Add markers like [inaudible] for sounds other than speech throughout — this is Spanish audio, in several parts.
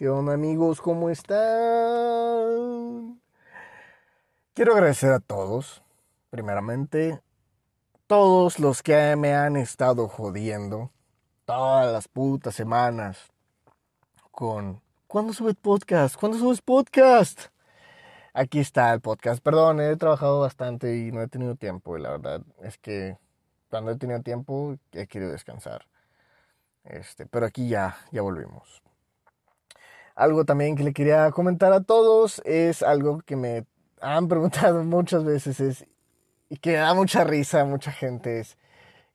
¿Qué amigos? ¿Cómo están? Quiero agradecer a todos, primeramente, todos los que me han estado jodiendo todas las putas semanas con ¿Cuándo subes podcast? ¿Cuándo subes podcast? Aquí está el podcast. Perdón, he trabajado bastante y no he tenido tiempo. Y la verdad es que cuando he tenido tiempo he querido descansar. Este, pero aquí ya, ya volvimos. Algo también que le quería comentar a todos es algo que me han [laughs] preguntado muchas veces es, y que da mucha risa a mucha gente es,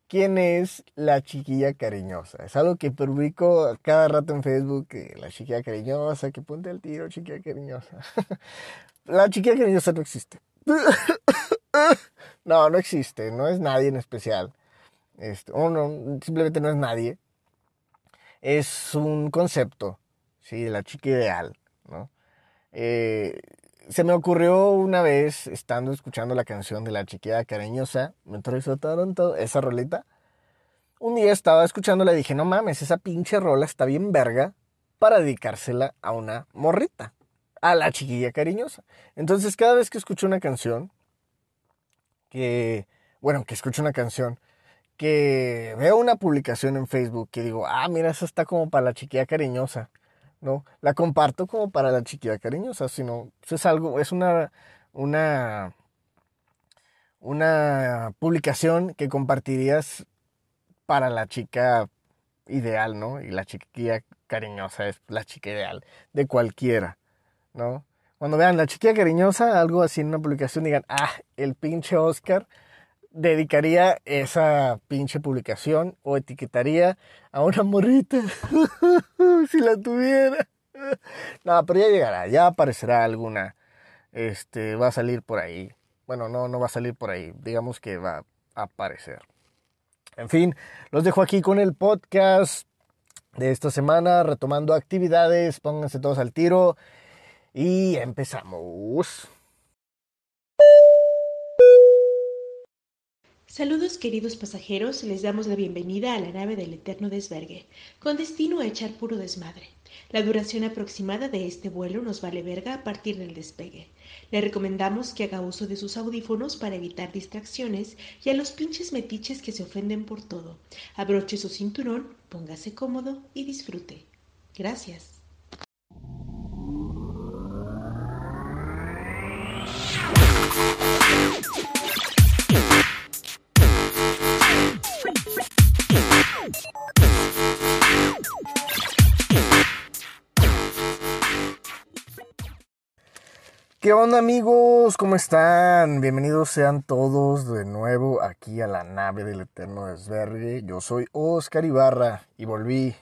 ¿quién es la chiquilla cariñosa? Es algo que publico cada rato en Facebook, que la chiquilla cariñosa, que ponte el tiro, chiquilla cariñosa. [laughs] la chiquilla cariñosa no existe. [laughs] no, no existe, no es nadie en especial. Este, o simplemente no es nadie. Es un concepto ¿sí? La chica ideal, ¿no? Eh, se me ocurrió una vez, estando escuchando la canción de la chiquilla cariñosa, me trajo todo, esa rolita. Un día estaba escuchándola y dije, no mames, esa pinche rola está bien verga para dedicársela a una morrita, a la chiquilla cariñosa. Entonces, cada vez que escucho una canción, que, bueno, que escucho una canción, que veo una publicación en Facebook que digo, ah, mira, esa está como para la chiquilla cariñosa ¿no? La comparto como para la chiquilla cariñosa, sino es algo, es una, una, una publicación que compartirías para la chica ideal, ¿no? Y la chiquilla cariñosa es la chica ideal de cualquiera, ¿no? Cuando vean la chiquilla cariñosa, algo así en una publicación, digan, ah, el pinche Oscar dedicaría esa pinche publicación o etiquetaría a una morrita [laughs] si la tuviera. No, pero ya llegará, ya aparecerá alguna. Este, va a salir por ahí. Bueno, no, no va a salir por ahí. Digamos que va a aparecer. En fin, los dejo aquí con el podcast de esta semana, retomando actividades. Pónganse todos al tiro y empezamos. Saludos queridos pasajeros, les damos la bienvenida a la nave del eterno desvergue, con destino a echar puro desmadre. La duración aproximada de este vuelo nos vale verga a partir del despegue. Le recomendamos que haga uso de sus audífonos para evitar distracciones y a los pinches metiches que se ofenden por todo. Abroche su cinturón, póngase cómodo y disfrute. Gracias. ¿Qué onda amigos? ¿Cómo están? Bienvenidos sean todos de nuevo aquí a la nave del Eterno Desvergue. Yo soy Oscar Ibarra y volví.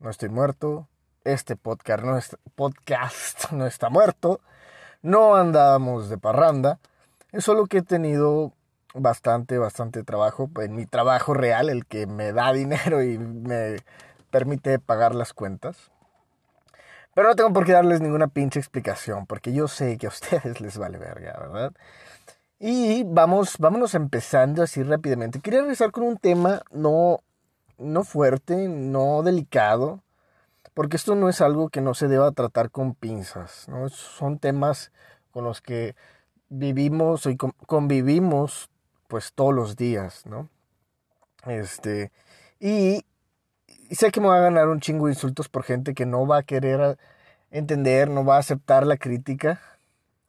No estoy muerto. Este podcast no, podcast [laughs] no está muerto. No andamos de parranda. Es solo que he tenido bastante, bastante trabajo. En mi trabajo real, el que me da [laughs] dinero y me permite pagar las cuentas. Pero no tengo por qué darles ninguna pinche explicación, porque yo sé que a [laughs] ustedes les vale verga, ¿verdad? Y vamos, vámonos empezando así rápidamente. Quería empezar con un tema no, no fuerte, no delicado, porque esto no es algo que no se deba tratar con pinzas, ¿no? Son temas con los que vivimos y convivimos pues todos los días, ¿no? Este, y y sé que me va a ganar un chingo de insultos por gente que no va a querer entender, no va a aceptar la crítica.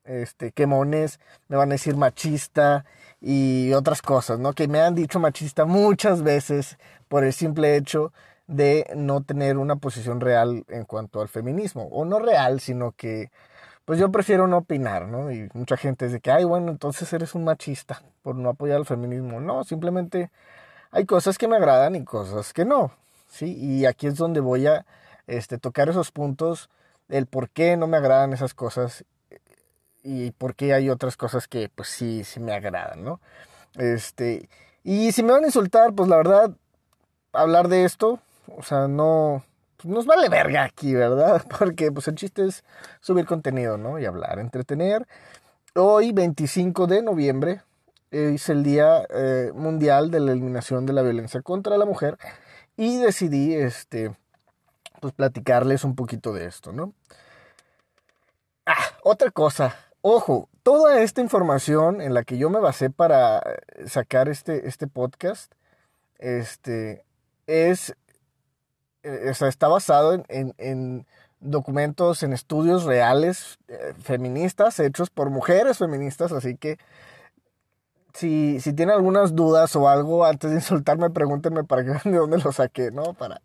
Este, quemones, me van a decir machista y otras cosas, ¿no? Que me han dicho machista muchas veces por el simple hecho de no tener una posición real en cuanto al feminismo. O no real, sino que, pues yo prefiero no opinar, ¿no? Y mucha gente es de que, ay, bueno, entonces eres un machista por no apoyar al feminismo. No, simplemente hay cosas que me agradan y cosas que no. ¿Sí? Y aquí es donde voy a este, tocar esos puntos, el por qué no me agradan esas cosas y por qué hay otras cosas que pues sí, sí me agradan, ¿no? Este, y si me van a insultar, pues la verdad, hablar de esto, o sea, no, pues, nos vale verga aquí, ¿verdad? [laughs] Porque pues el chiste es subir contenido, ¿no? Y hablar, entretener. Hoy, 25 de noviembre, es el Día eh, Mundial de la Eliminación de la Violencia contra la Mujer y decidí, este, pues platicarles un poquito de esto, ¿no? Ah, otra cosa, ojo, toda esta información en la que yo me basé para eh, sacar este, este podcast, este, es, eh, está basado en, en, documentos, en estudios reales eh, feministas hechos por mujeres feministas, así que si, si tienen algunas dudas o algo, antes de insultarme, pregúntenme para que [laughs] de dónde lo saqué, ¿no? Para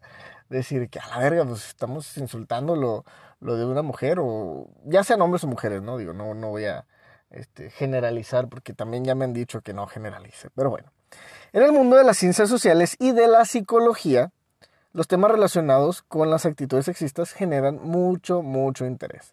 decir que a la verga, pues estamos insultando lo, lo de una mujer, o ya sean hombres o mujeres, ¿no? Digo, no, no voy a este, generalizar, porque también ya me han dicho que no generalice. Pero bueno, en el mundo de las ciencias sociales y de la psicología, los temas relacionados con las actitudes sexistas generan mucho, mucho interés.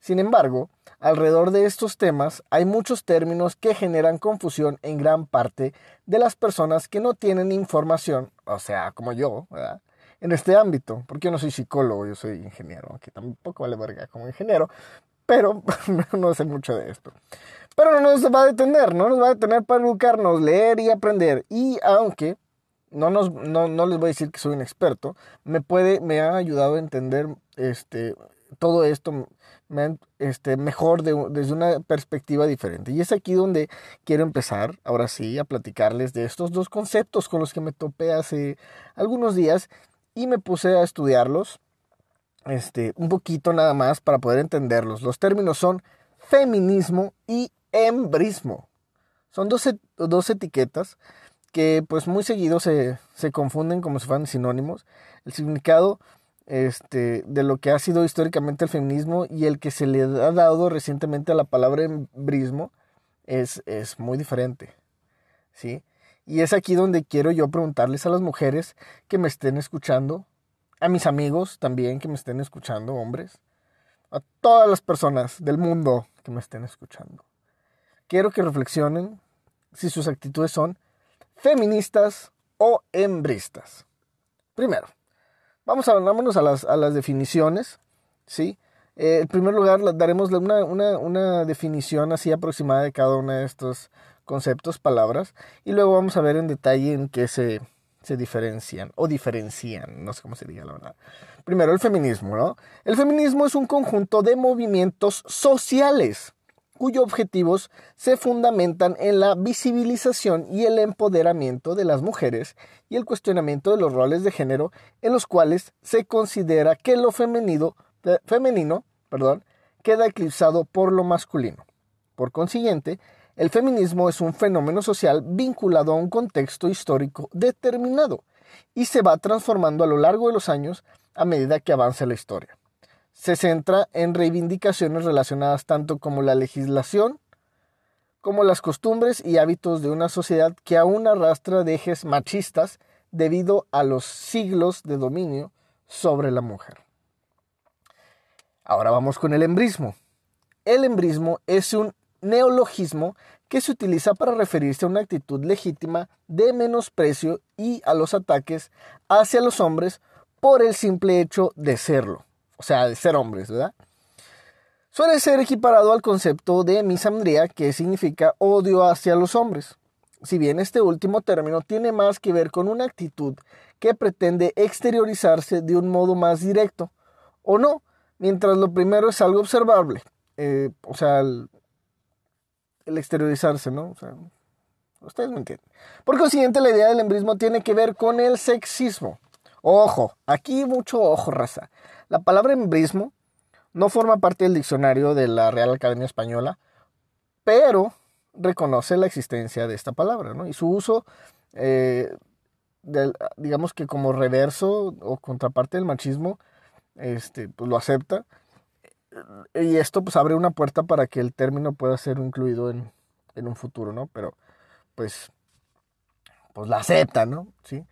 Sin embargo, alrededor de estos temas hay muchos términos que generan confusión en gran parte de las personas que no tienen información, o sea, como yo, ¿verdad? en este ámbito, porque yo no soy psicólogo, yo soy ingeniero, aunque tampoco vale verga como ingeniero, pero [laughs] no sé mucho de esto. Pero no nos va a detener, no nos va a detener para educarnos, leer y aprender. Y aunque no, nos, no, no les voy a decir que soy un experto, me, puede, me ha ayudado a entender este, todo esto este, mejor desde una perspectiva diferente. Y es aquí donde quiero empezar, ahora sí, a platicarles de estos dos conceptos con los que me topé hace algunos días y me puse a estudiarlos este, un poquito nada más para poder entenderlos. Los términos son feminismo y embrismo. Son dos, dos etiquetas que pues muy seguido se, se, confunden como si fueran sinónimos. El significado este, de lo que ha sido históricamente el feminismo y el que se le ha dado recientemente a la palabra embrismo es, es muy diferente. ¿sí? Y es aquí donde quiero yo preguntarles a las mujeres que me estén escuchando, a mis amigos también que me estén escuchando, hombres, a todas las personas del mundo que me estén escuchando. Quiero que reflexionen si sus actitudes son feministas o hembristas. Primero, vamos a vámonos a las, a las definiciones, ¿sí? Eh, en primer lugar, daremos una, una, una definición así aproximada de cada una de estos conceptos, palabras, y luego vamos a ver en detalle en qué se, se diferencian o diferencian, no sé cómo se diga la verdad. Primero, el feminismo, ¿no? El feminismo es un conjunto de movimientos sociales cuyos objetivos se fundamentan en la visibilización y el empoderamiento de las mujeres y el cuestionamiento de los roles de género en los cuales se considera que lo femenino, eh, femenino perdón, queda eclipsado por lo masculino. Por consiguiente, el feminismo es un fenómeno social vinculado a un contexto histórico determinado y se va transformando a lo largo de los años a medida que avanza la historia. Se centra en reivindicaciones relacionadas tanto como la legislación como las costumbres y hábitos de una sociedad que aún arrastra dejes machistas debido a los siglos de dominio sobre la mujer. Ahora vamos con el embrismo. El embrismo es un neologismo que se utiliza para referirse a una actitud legítima de menosprecio y a los ataques hacia los hombres por el simple hecho de serlo, o sea, de ser hombres, ¿verdad? Suele ser equiparado al concepto de misandría, que significa odio hacia los hombres. Si bien este último término tiene más que ver con una actitud que pretende exteriorizarse de un modo más directo, o no, mientras lo primero es algo observable, eh, o sea, el exteriorizarse, ¿no? O sea, ustedes me entienden. Por consiguiente, la idea del embrismo tiene que ver con el sexismo. Ojo, aquí mucho ojo, raza. La palabra embrismo no forma parte del diccionario de la Real Academia Española, pero reconoce la existencia de esta palabra, ¿no? Y su uso, eh, digamos que como reverso o contraparte del machismo, este, pues lo acepta y esto pues abre una puerta para que el término pueda ser incluido en, un futuro, ¿no? Pero pues, pues la acepta, ¿no? ¿Sí?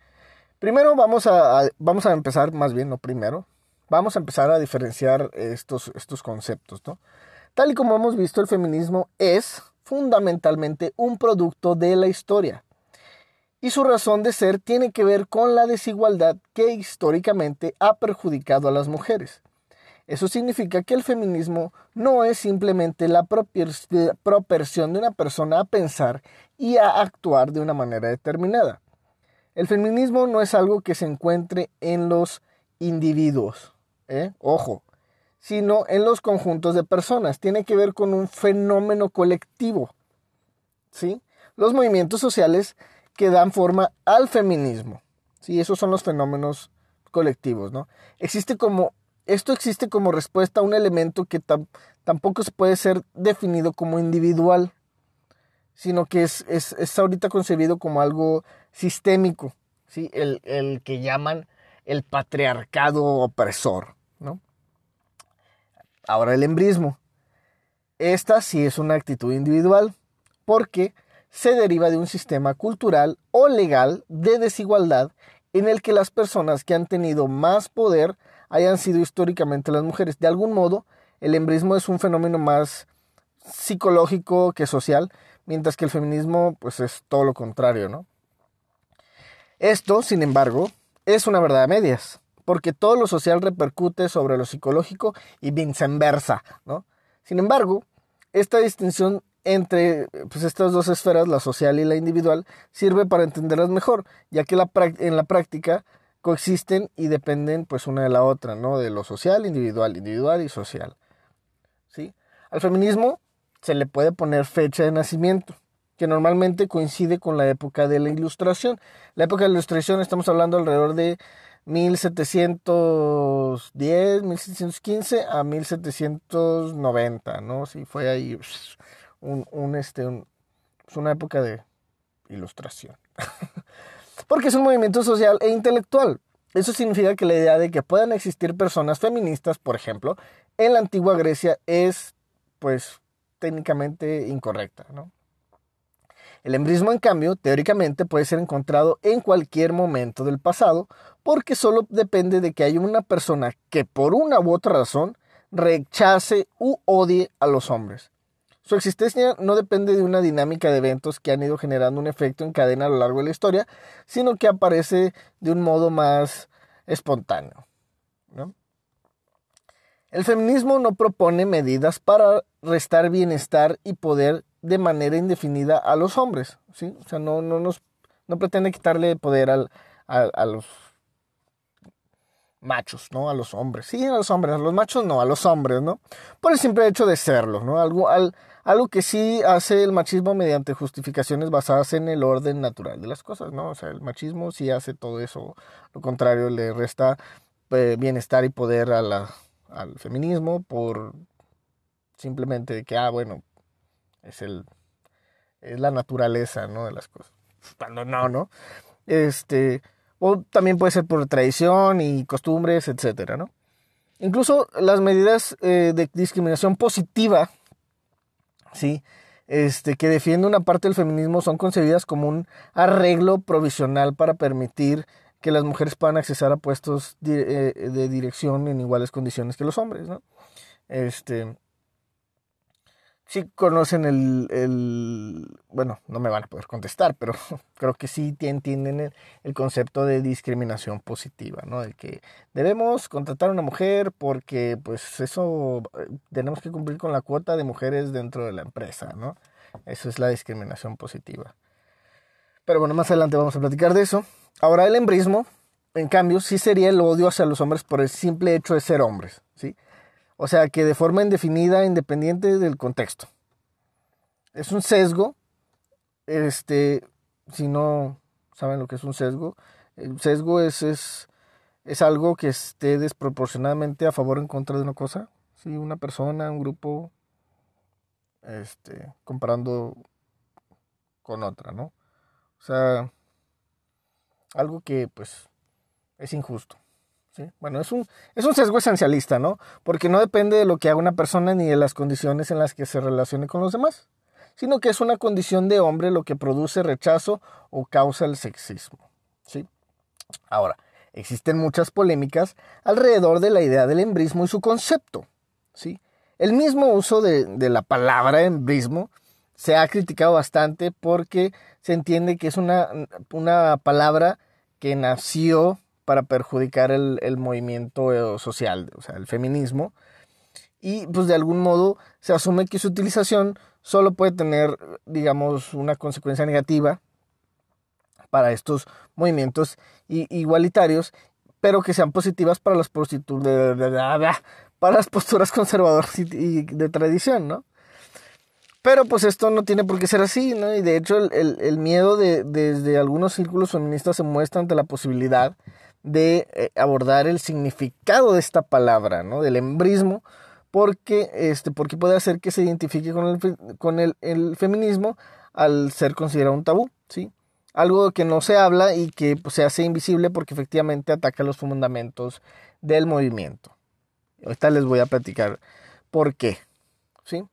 Primero vamos a, vamos a empezar, más bien, no primero, vamos a empezar a diferenciar estos, estos conceptos. Tal y como hemos visto, el feminismo es fundamentalmente un producto de la historia. Y su razón de ser tiene que ver con la desigualdad que históricamente ha perjudicado a las mujeres. Eso significa que el feminismo no es simplemente la proporción de una persona a pensar y a actuar de una manera determinada. El feminismo no es algo que se encuentre en los individuos, ¿eh? ojo, sino en los conjuntos de personas. Tiene que ver con un fenómeno colectivo. ¿sí? Los movimientos sociales que dan forma al feminismo. ¿sí? Esos son los fenómenos colectivos. ¿no? Existe como, esto existe como respuesta a un elemento que tampoco se puede ser definido como individual, sino que es, es, ahorita concebido como algo sistémico, ¿sí? el, el que llaman el patriarcado opresor. ¿no? Ahora el embrismo. Esta sí es una actitud individual porque se deriva de un sistema cultural o legal de desigualdad en el que las personas que han tenido más poder hayan sido históricamente las mujeres. De algún modo, el embrismo es un fenómeno más psicológico que social, mientras que el feminismo pues es todo lo contrario, ¿no? Esto, sin embargo, es una verdad a medias, porque todo lo social repercute sobre lo psicológico y viceversa, ¿no? Sin embargo, esta distinción entre pues, estas dos esferas, la social y la individual, sirve para entenderlas mejor, ya que en la práctica coexisten y dependen pues una de la otra, ¿no? De lo social, individual, individual y social. ¿Sí? Al feminismo se le puede poner fecha de nacimiento, que normalmente coincide con la época de la ilustración. La época de la ilustración estamos hablando alrededor de 1710, 1715 a 1790, ¿no? Sí, fue ahí [sniffs] un, un este, es una época de ilustración. [laughs] Porque es un movimiento social e intelectual. Eso significa que la idea de que puedan existir personas feministas, por ejemplo, en la antigua Grecia es, pues, técnicamente incorrecta, ¿no? El embrismo, en cambio, teóricamente puede ser encontrado en cualquier momento del pasado, porque solo depende de que haya una persona que por una u otra razón rechace u odie a los hombres. Su existencia no depende de una dinámica de eventos que han ido generando un efecto en cadena a lo largo de la historia, sino que aparece de un modo más espontáneo. El feminismo no propone medidas para restar bienestar y poder de manera indefinida a los hombres, ¿sí? O sea, no, no, nos, no pretende quitarle poder al, a, los machos, ¿no? A los hombres. Sí, a los hombres, a los machos no, a los hombres, ¿no? Por el simple hecho de serlo, ¿no? Algo, al, algo que sí hace el machismo mediante justificaciones basadas en el orden natural de las cosas, ¿no? O sea, el machismo sí hace todo eso, lo contrario, le resta eh, bienestar y poder a al feminismo por simplemente que, ah, bueno, es el es la naturaleza, ¿no? De las cosas. Cuando no, ¿no? Este, o también puede ser por tradición y costumbres, etcétera, ¿no? Incluso las medidas eh, de discriminación positiva ¿sí? Este, que defiende una parte del feminismo son concebidas como un arreglo provisional para permitir que las mujeres puedan accesar a puestos de, eh, de dirección en iguales condiciones que los hombres, ¿no? Este, sí conocen el, el, bueno, no me van a poder contestar, pero [laughs] creo que sí entienden el, concepto de discriminación positiva, ¿no? De que debemos contratar a una mujer porque pues eso eh, tenemos que cumplir con la cuota de mujeres dentro de la empresa, ¿no? Eso es la discriminación positiva. Pero bueno, más adelante vamos a platicar de eso. Ahora el embrismo, en cambio, sí sería el odio hacia los hombres por el simple hecho de ser hombres. O sea que de forma indefinida, independiente del contexto. Es un sesgo. Este, si no saben lo que es un sesgo, el sesgo es, es, es algo que esté desproporcionadamente a favor o en contra de una cosa. Si una persona, un grupo, este, comparando con otra, ¿no? O sea, algo que pues es injusto. Bueno, es un, es un sesgo esencialista, ¿no? Porque no depende de lo que haga una persona ni de las condiciones en las que se relacione con los demás, sino que es una condición de hombre lo que produce rechazo o causa el sexismo, ¿sí? Ahora, existen muchas polémicas alrededor de la idea del embrismo y su concepto, ¿sí? El mismo uso de, de la palabra embrismo se ha criticado bastante porque se entiende que es una, una palabra que nació para perjudicar el, el movimiento eh, social, o sea, el feminismo. Y pues de algún modo se asume que su utilización solo puede tener, digamos, una consecuencia negativa para estos movimientos igualitarios pero que sean positivas para las, para las posturas conservadoras y, de tradición, ¿no? Pero pues esto no tiene por qué ser así, ¿no? Y de hecho el, miedo de, desde algunos círculos feministas se muestra ante la posibilidad de eh, abordar el significado de esta palabra, ¿no? Del embrismo, porque, este, porque puede hacer que se identifique con el, con el, el feminismo al ser considerado un tabú, ¿sí? algo que no se habla y que pues, se hace invisible porque efectivamente ataca los fundamentos del movimiento. Ahorita les voy a platicar por qué. ¿sí?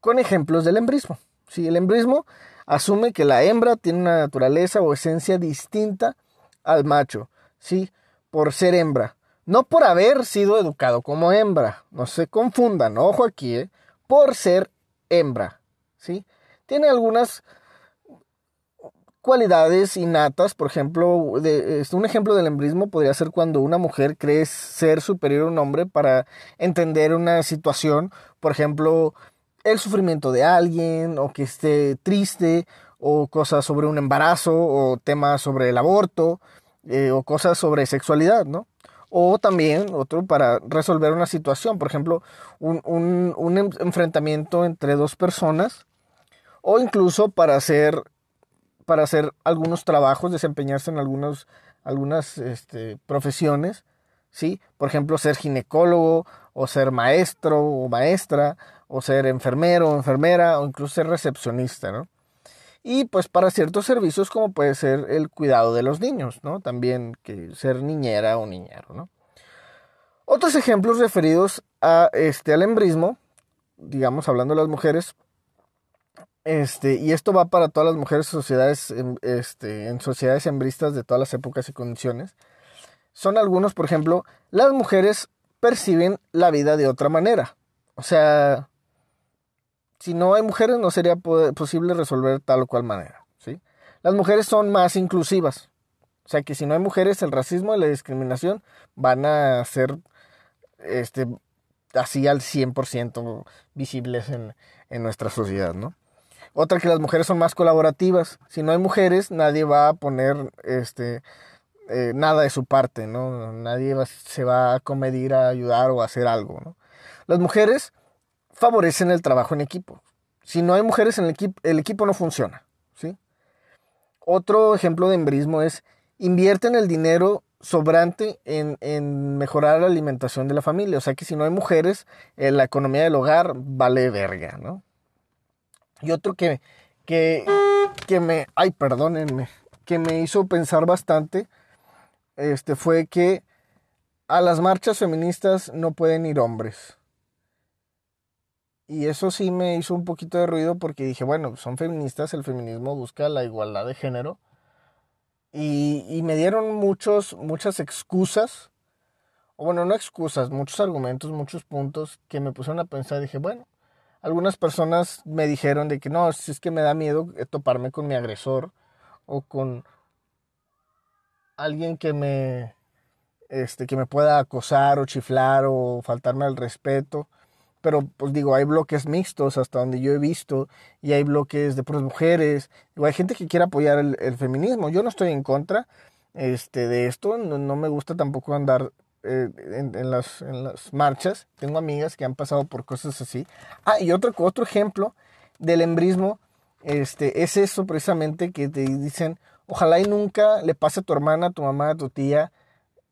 Con ejemplos del embrismo. ¿sí? El embrismo asume que la hembra tiene una naturaleza o esencia distinta al macho, ¿sí? por ser hembra. No por haber sido educado como hembra, no se confundan, ojo aquí, ¿eh? por ser hembra. ¿sí? Tiene algunas cualidades innatas, por ejemplo, un ejemplo del embrismo podría ser cuando una mujer cree ser superior a un hombre para entender una situación, por ejemplo, el sufrimiento de alguien, o que esté triste, o cosas sobre un embarazo, o temas sobre el aborto, eh, o cosas sobre sexualidad, ¿no? O también otro para resolver una situación, por ejemplo, un, un enfrentamiento entre dos personas, o incluso para hacer para hacer algunos trabajos, desempeñarse en algunos, algunas este, profesiones, ¿sí? Por ejemplo, ser ginecólogo, o ser maestro o maestra, o ser enfermero o enfermera, o incluso ser recepcionista, ¿no? Y pues para ciertos servicios como puede ser el cuidado de los niños, ¿no? También que ser niñera o niñero, ¿no? Otros ejemplos referidos a este al embrismo, digamos hablando de las mujeres, este, y esto va para todas las mujeres sociedades, este, en sociedades hembristas de todas las épocas y condiciones. Son algunos, por ejemplo, las mujeres perciben la vida de otra manera. O sea, si no hay mujeres no sería posible resolver tal o cual manera. ¿sí? Las mujeres son más inclusivas. O sea que si no hay mujeres, el racismo y la discriminación van a ser este, así al 100% visibles en, en nuestra sociedad, ¿no? Otra que las mujeres son más colaborativas. Si no hay mujeres, nadie va a poner este eh, nada de su parte, ¿no? Nadie se va a comedir a ayudar o a hacer algo, ¿no? Las mujeres favorecen el trabajo en equipo. Si no hay mujeres en el equipo, el equipo no funciona, ¿sí? Otro ejemplo de embrismo es invierten el dinero sobrante en, en, mejorar la alimentación de la familia. O sea que si no hay mujeres, eh, la economía del hogar vale verga, ¿no? Y otro que, que, que me, ay, perdónenme, que me hizo pensar bastante, este, fue que a las marchas feministas no pueden ir hombres. Y eso sí me hizo un poquito de ruido porque dije, bueno, son feministas, el feminismo busca la igualdad de género. Y, y me dieron muchos, muchas excusas, o bueno, no excusas, muchos argumentos, muchos puntos que me pusieron a pensar. Dije, bueno, algunas personas me dijeron de que no, si es que me da miedo toparme con mi agresor o con alguien que me este que me pueda acosar o chiflar o faltarme al respeto. Pero pues digo, hay bloques mixtos hasta donde yo he visto y hay bloques de puras mujeres. Digo, hay gente que quiere apoyar el, feminismo. Yo no estoy en contra este, de esto. No, no me gusta tampoco andar eh, en, las, en, las, marchas. Tengo amigas que han pasado por cosas así. Ah, y otro, otro ejemplo del embrismo este, es eso precisamente que te dicen, ojalá y nunca le pase a tu hermana, a tu mamá, a tu tía.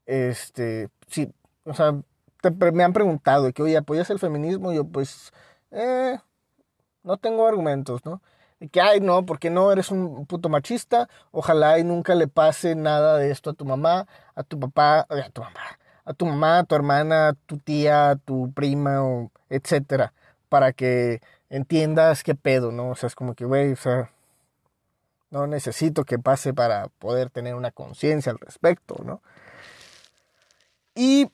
Este, sí, o sea, me han preguntado que, oye, ¿apoyas el feminismo? Y yo, pues, eh, no tengo argumentos, ¿no? De que, ay, no, porque no eres un puto machista, ojalá y nunca le pase nada de esto a tu mamá, a tu papá, a tu mamá, a tu mamá, a tu hermana, a tu tía, a tu prima, etcétera, para que entiendas qué pedo, ¿no? O sea, es como que, güey, o sea, no necesito que pase para poder tener una conciencia al respecto, ¿no? Y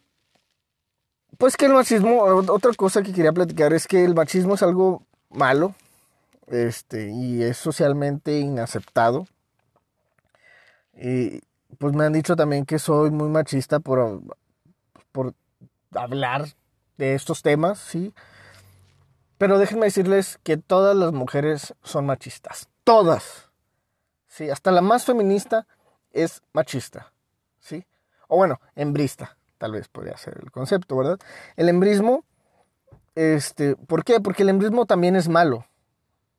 pues que el machismo, otra cosa que quería platicar es que el machismo es algo malo, este, y es socialmente inaceptado. Y pues me han dicho también que soy muy machista por por hablar de estos temas, ¿sí? Pero déjenme decirles que todas las mujeres son machistas. Todas. Sí, hasta la más feminista es machista. ¿Sí? O bueno, embrista, tal vez podría ser el concepto, ¿verdad? El embrismo, este, ¿por qué? Porque el embrismo también es malo,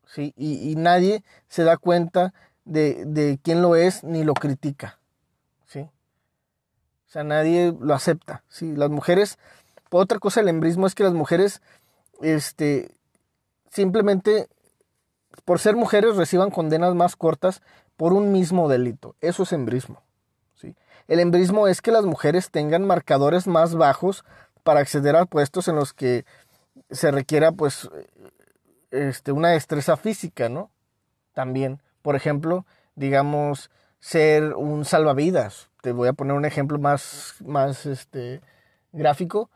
¿sí? Y, nadie se da cuenta de, de, quién lo es ni lo critica, ¿sí? O sea, nadie lo acepta, ¿sí? Las mujeres, otra cosa del embrismo es que las mujeres, este, simplemente por ser mujeres reciban condenas más cortas por un mismo delito. Eso es embrismo. El embrismo es que las mujeres tengan marcadores más bajos para acceder a puestos en los que se requiera pues este, una destreza física, ¿no? También, por ejemplo, digamos, ser un salvavidas. Te voy a poner un ejemplo más, más este, gráfico.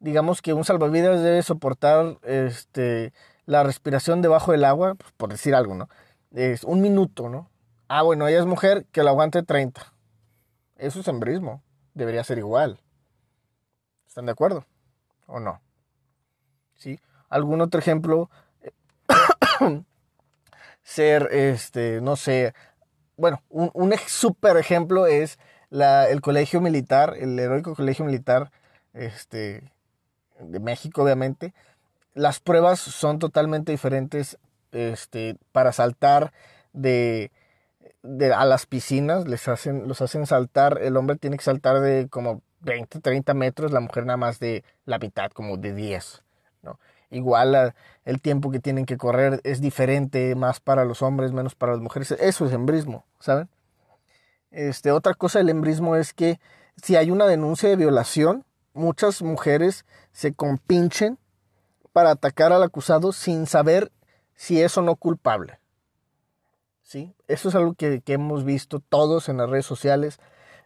Digamos que un salvavidas debe soportar este, la respiración debajo del agua, pues, por decir algo, ¿no? Es un minuto, ¿no? Ah, bueno, ella es mujer, que la aguante 30. Eso es embrismo. Debería ser igual. ¿Están de acuerdo? ¿O no? ¿Sí? ¿Algún otro ejemplo? [coughs] ser, este, no sé. Bueno, un, super ejemplo es el colegio militar, el heroico colegio militar este, de México, obviamente. Las pruebas son totalmente diferentes este, para saltar de a las piscinas, les hacen, los hacen saltar, el hombre tiene que saltar de como 20, 30 metros, la mujer nada más de la mitad, como de 10, ¿no? Igual el tiempo que tienen que correr es diferente, más para los hombres, menos para las mujeres. Eso es embrismo, ¿saben? Este, otra cosa del embrismo es que si hay una denuncia de violación, muchas mujeres se compinchen para atacar al acusado sin saber si es o no culpable. ¿Sí? Eso es algo que, hemos visto todos en las redes sociales.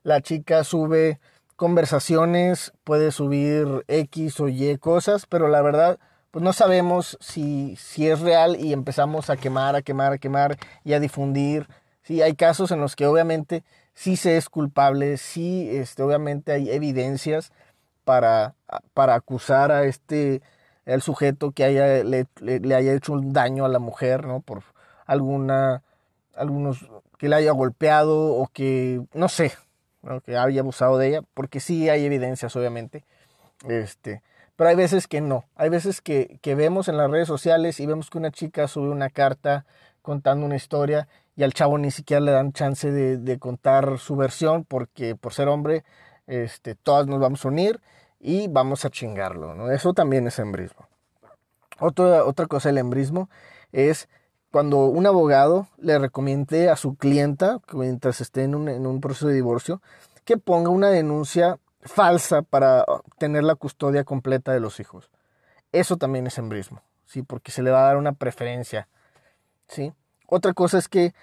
La chica sube conversaciones, puede subir X o Y cosas, pero la verdad, pues no sabemos si, si es real y empezamos a quemar, a quemar, a quemar y a difundir. Sí, hay casos en los que obviamente sí se es culpable, sí, este, obviamente hay evidencias para, para acusar a este, el sujeto que haya, le, le haya hecho un daño a la mujer, ¿no? Por alguna algunos que la haya golpeado o que, no sé, que haya abusado de ella, porque sí hay evidencias, obviamente. Este, pero hay veces que no. Hay veces que, que vemos en las redes sociales y vemos que una chica sube una carta contando una historia y al chavo ni siquiera le dan chance de, contar su versión porque por ser hombre, este, todas nos vamos a unir y vamos a chingarlo. ¿no? Eso también es embrismo. Otra, otra cosa del embrismo es cuando un abogado le recomiende a su clienta, mientras esté en un, proceso de divorcio, que ponga una denuncia falsa para tener la custodia completa de los hijos. Eso también es embrismo, ¿sí? Porque se le va a dar una preferencia, ¿sí? Otra cosa es que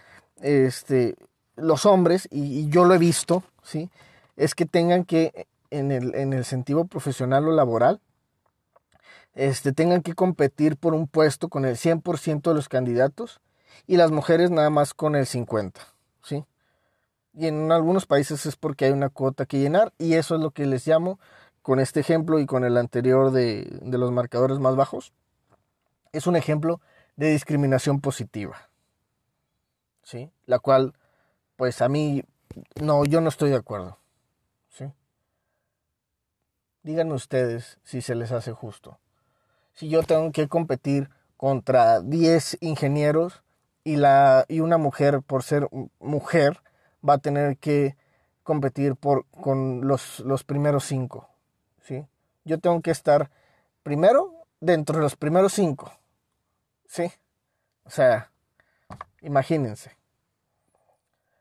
este, los hombres, y, yo lo he visto, ¿sí? Es que tengan que, en el, en el sentido profesional o laboral, este, tengan que competir por un puesto con el 100% de los candidatos y las mujeres nada más con el 50%, ¿sí? Y en algunos países es porque hay una cuota que llenar y eso es lo que les llamo con este ejemplo y con el anterior de, de los marcadores más bajos. Es un ejemplo de discriminación positiva, ¿sí? La cual, pues a mí, no, yo no estoy de acuerdo, ¿sí? Díganme ustedes si se les hace justo si yo tengo que competir contra 10 ingenieros y, la, y una mujer, por ser mujer, va a tener que competir por, con los, los primeros 5. ¿sí? Yo tengo que estar primero dentro de los primeros 5. ¿sí? O sea, imagínense.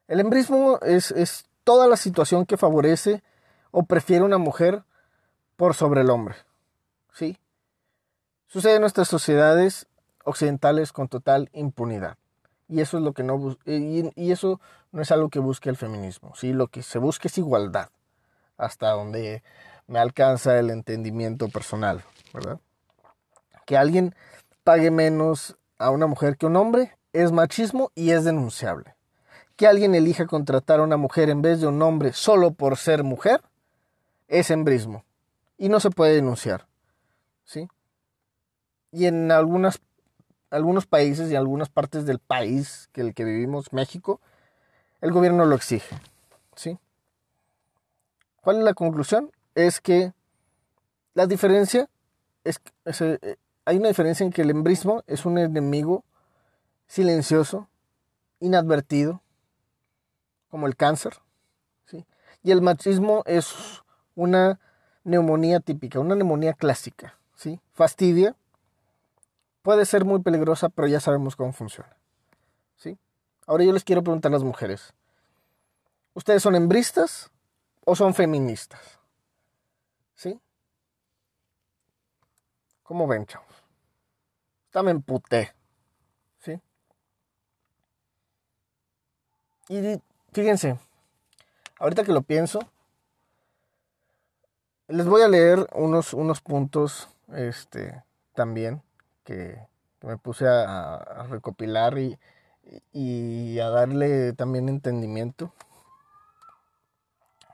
El embrismo es, es toda la situación que favorece o prefiere una mujer por sobre el hombre. ¿sí? Sucede en nuestras sociedades occidentales con total impunidad. Y eso es lo que no y, eso no es algo que busque el feminismo. ¿sí? Lo que se busca es igualdad, hasta donde me alcanza el entendimiento personal, ¿verdad? Que alguien pague menos a una mujer que un hombre es machismo y es denunciable. Que alguien elija contratar a una mujer en vez de un hombre solo por ser mujer es embrismo y no se puede denunciar. ¿Sí? Y en algunas, algunos países y algunas partes del país que el que vivimos, México, el gobierno lo exige. ¿sí? ¿Cuál es la conclusión? Es que la diferencia es, eh, hay una diferencia en que el embrismo es un enemigo silencioso, inadvertido, como el cáncer, ¿sí? y el machismo es una neumonía típica, una neumonía clásica, ¿sí? fastidia, puede ser muy peligrosa, pero ya sabemos cómo funciona. ¿sí? Ahora yo les quiero preguntar a las mujeres, ¿ustedes son embristas o son feministas? ¿Sí? ¿Cómo ven, chavos? Está me emputé. ¿Sí? Y fíjense, ahorita que lo pienso, les voy a leer unos, unos puntos este, también que, me puse a, recopilar y, y, a darle también entendimiento.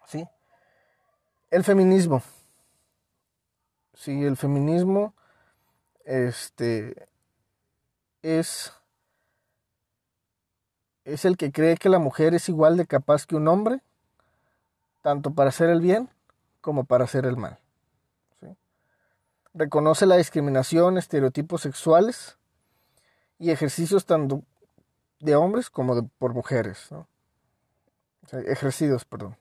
¿Sí? El feminismo. Sí, el feminismo este, es, es el que cree que la mujer es igual de capaz que un hombre, tanto para hacer el bien como para hacer el mal. Reconoce la discriminación, estereotipos sexuales y ejercicios tanto de hombres como de, por mujeres. ejercidos, perdón.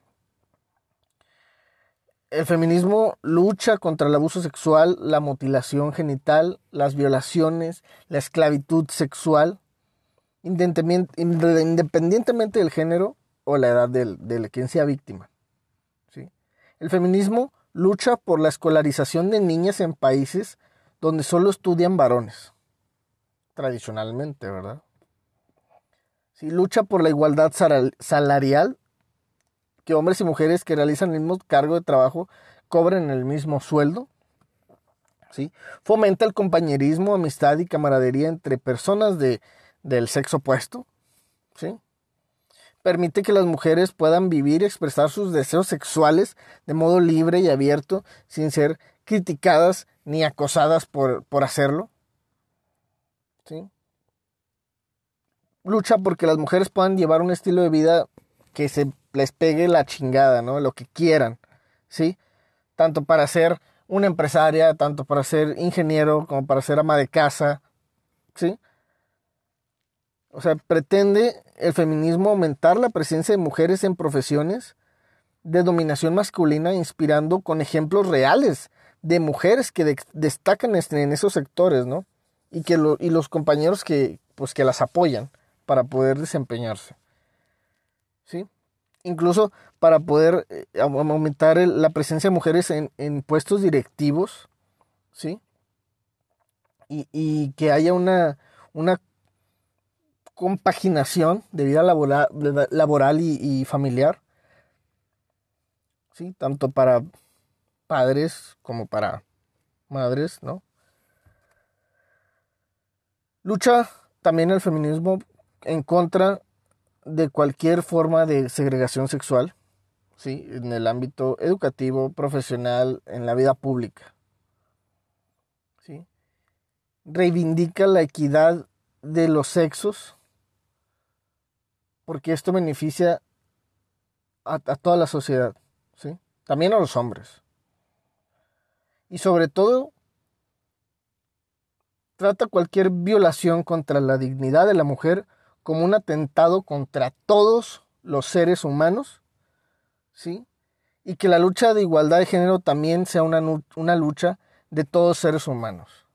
El feminismo lucha contra el abuso sexual, la mutilación genital, las violaciones, la esclavitud sexual, independientemente del género o la edad de quien sea víctima. ¿sí? El feminismo lucha por la escolarización de niñas en países donde solo estudian varones, tradicionalmente, ¿verdad? Sí, lucha por la igualdad salarial que hombres y mujeres que realizan el mismo cargo de trabajo cobren el mismo sueldo. ¿sí? Fomenta el compañerismo, amistad y camaradería entre personas de, del sexo opuesto. ¿sí? Permite que las mujeres puedan vivir y expresar sus deseos sexuales de modo libre y abierto sin ser criticadas ni acosadas por, por hacerlo. ¿sí? Lucha porque las mujeres puedan llevar un estilo de vida que se les pegue la chingada, ¿no? Lo que quieran, ¿sí? Tanto para ser una empresaria, tanto para ser ingeniero, como para ser ama de casa, ¿sí? O sea, pretende el feminismo aumentar la presencia de mujeres en profesiones de dominación masculina, inspirando con ejemplos reales de mujeres que destacan en esos sectores, ¿no? Y, que y los compañeros que, pues, que las apoyan para poder desempeñarse. ¿Sí? incluso para poder eh, aumentar la presencia de mujeres en, puestos directivos, ¿sí? Y, que haya una, una compaginación de vida laboral, laboral y, y, familiar, ¿sí? Tanto para padres como para madres, ¿no? Lucha también el feminismo en contra de cualquier forma de segregación sexual, ¿sí? en el ámbito educativo, profesional, en la vida pública. ¿sí? Reivindica la equidad de los sexos, porque esto beneficia a, toda la sociedad, ¿sí? también a los hombres. Y sobre todo, trata cualquier violación contra la dignidad de la mujer como un atentado contra todos los seres humanos, ¿sí? Y que la lucha de igualdad de género también sea una, una lucha de todos los seres humanos.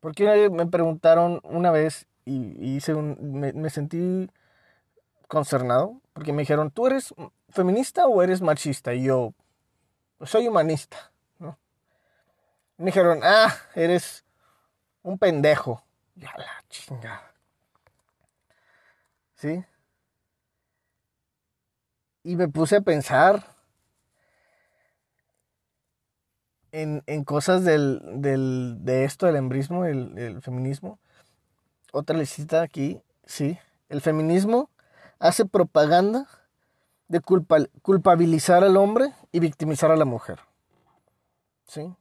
Porque me preguntaron una vez y, hice un, me, sentí concernado porque me dijeron, ¿tú eres feminista o eres machista? Y yo, soy humanista, ¿no? Me dijeron, ah, eres un pendejo. Ya la chingada. ¿Sí? Y me puse a pensar en, cosas del, de esto, del embrismo, el, feminismo. Otra licita aquí, sí. El feminismo hace propaganda de culpabilizar al hombre y victimizar a la mujer. ¿Sí?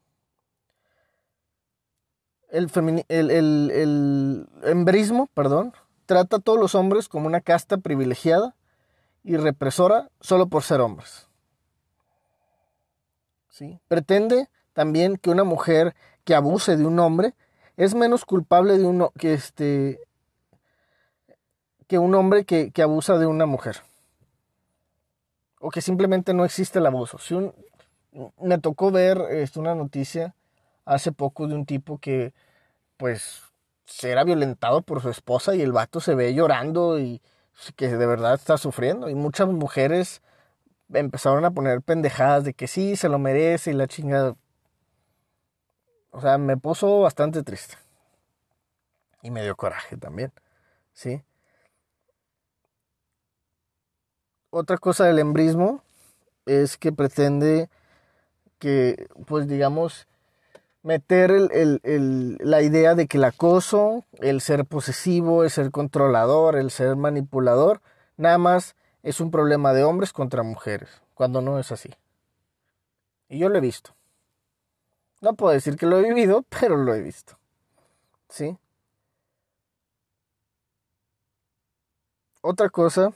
El, el, el embrismo, perdón, trata a todos los hombres como una casta privilegiada y represora solo por ser hombres. ¿Sí? Pretende también que una mujer que abuse de un hombre es menos culpable de uno que este que un hombre que, que abusa de una mujer o que simplemente no existe el abuso. Si un, me tocó ver este, una noticia hace poco de un tipo que pues era violentado por su esposa y el vato se ve llorando y que de verdad está sufriendo y muchas mujeres empezaron a poner pendejadas de que sí, se lo merece y la chingada. O sea, me puso bastante triste. Y me dio coraje también, ¿sí? Otra cosa del embrismo es que pretende que, pues digamos, meter la idea de que el acoso, el ser posesivo, el ser controlador, el ser manipulador, nada más es un problema de hombres contra mujeres, cuando no es así. Y yo lo he visto. No puedo decir que lo he vivido, [laughs] pero lo he visto. ¿Sí? Otra cosa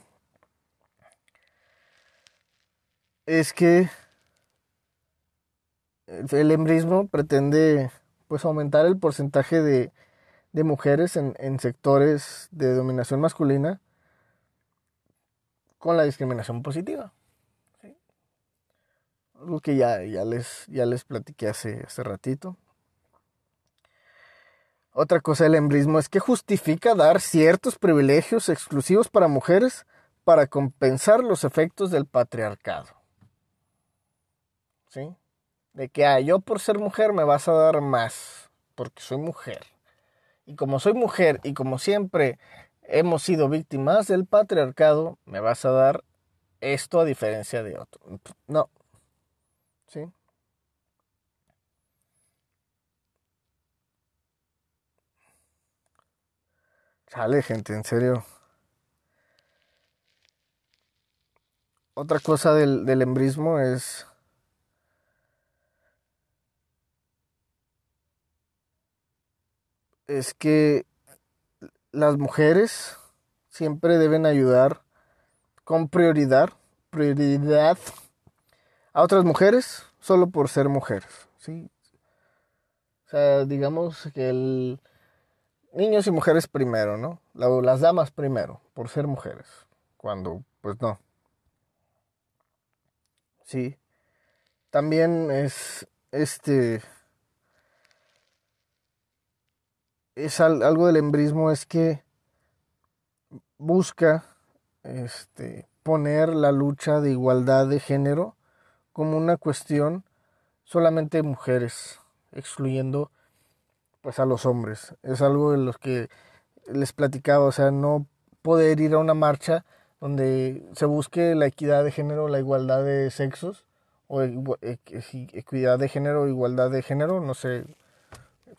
es que el embrismo pretende pues aumentar el porcentaje de, mujeres en, sectores de dominación masculina con la discriminación positiva. Algo que ya, ya, les, ya les platiqué hace, hace ratito. Otra cosa del embrismo es que justifica dar ciertos privilegios exclusivos para mujeres para compensar los efectos del patriarcado. ¿Sí? De que, ah, yo por ser mujer me vas a dar más, porque soy mujer. Y como soy mujer y como siempre hemos sido víctimas del patriarcado, me vas a dar esto a diferencia de otro. No. ¿Sí? Chale, gente, en serio. Otra cosa del, del embrismo es es que las mujeres siempre deben ayudar con prioridad, prioridad a otras mujeres solo por ser mujeres, ¿sí? O sea, digamos que el niños y mujeres primero, ¿no? Las damas primero, por ser mujeres, cuando pues no. Sí. También es este es algo del embrismo es que busca este, poner la lucha de igualdad de género como una cuestión solamente de mujeres, excluyendo pues a los hombres. Es algo de los que les platicaba, o sea, no poder ir a una marcha donde se busque la equidad de género, la igualdad de sexos, o equidad de género, igualdad de género, no sé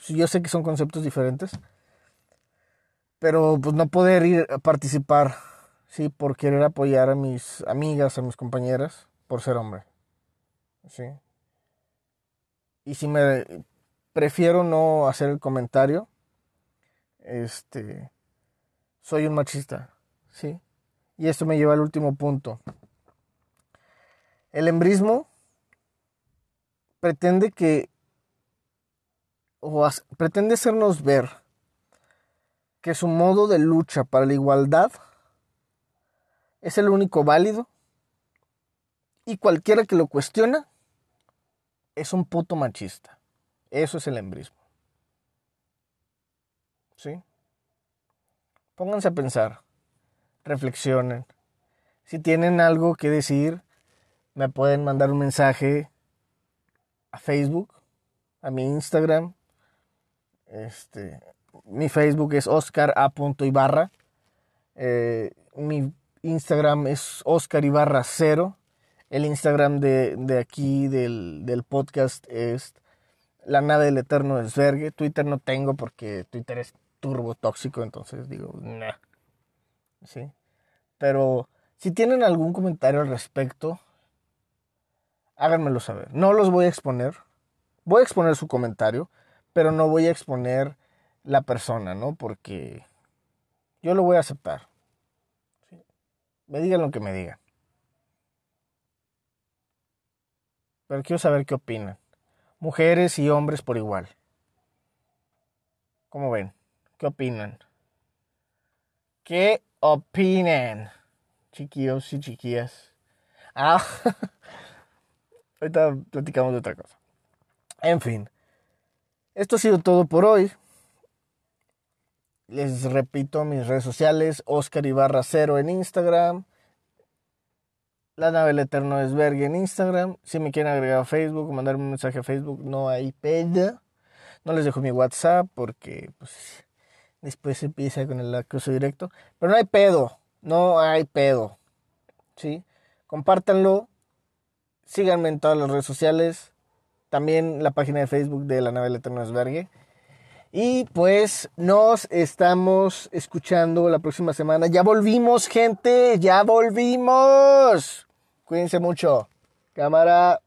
yo sé que son conceptos diferentes, pero pues no poder ir a participar, sí, por querer apoyar a mis amigas, a mis compañeras, por ser hombre, sí. Y si me prefiero no hacer el comentario, este, soy un machista, sí. Y esto me lleva al último punto. El embrismo pretende que o pretende hacernos ver que su modo de lucha para la igualdad es el único válido y cualquiera que lo cuestiona es un puto machista. Eso es el embrismo. ¿Sí? Pónganse a pensar, reflexionen. Si tienen algo que decir, me pueden mandar un mensaje a Facebook, a mi Instagram, este, mi Facebook es Oscar A. Ibarra. Eh, mi Instagram es Oscar Ibarra 0. El Instagram de, aquí del, podcast es La nave del eterno desvergue. Twitter no tengo porque Twitter es turbo tóxico, entonces digo, nah. ¿Sí? Pero si tienen algún comentario al respecto, háganmelo saber. No los voy a exponer. Voy a exponer su comentario pero no voy a exponer la persona, ¿no? Porque yo lo voy a aceptar. Me digan lo que me digan. Pero quiero saber qué opinan. Mujeres y hombres por igual. ¿Cómo ven? ¿Qué opinan? ¿Qué opinan? Chiquillos y chiquillas. Ah, [laughs] ahorita platicamos de otra cosa. En fin, esto ha sido todo por hoy. Les repito mis redes sociales, Oscar Ibarra Cero en Instagram, La Nave del Eterno Desvergue en Instagram. Si me quieren agregar a Facebook o mandarme un mensaje a Facebook, no hay pedo. No les dejo mi WhatsApp porque pues, después se empieza con el acoso directo. Pero no hay pedo, no hay pedo. ¿Sí? Compártanlo, síganme en todas las redes sociales, también la página de Facebook de la nave del Eterno Desvergue. Y pues nos estamos escuchando la próxima semana. Ya volvimos, gente, ya volvimos. Cuídense mucho. Cámara.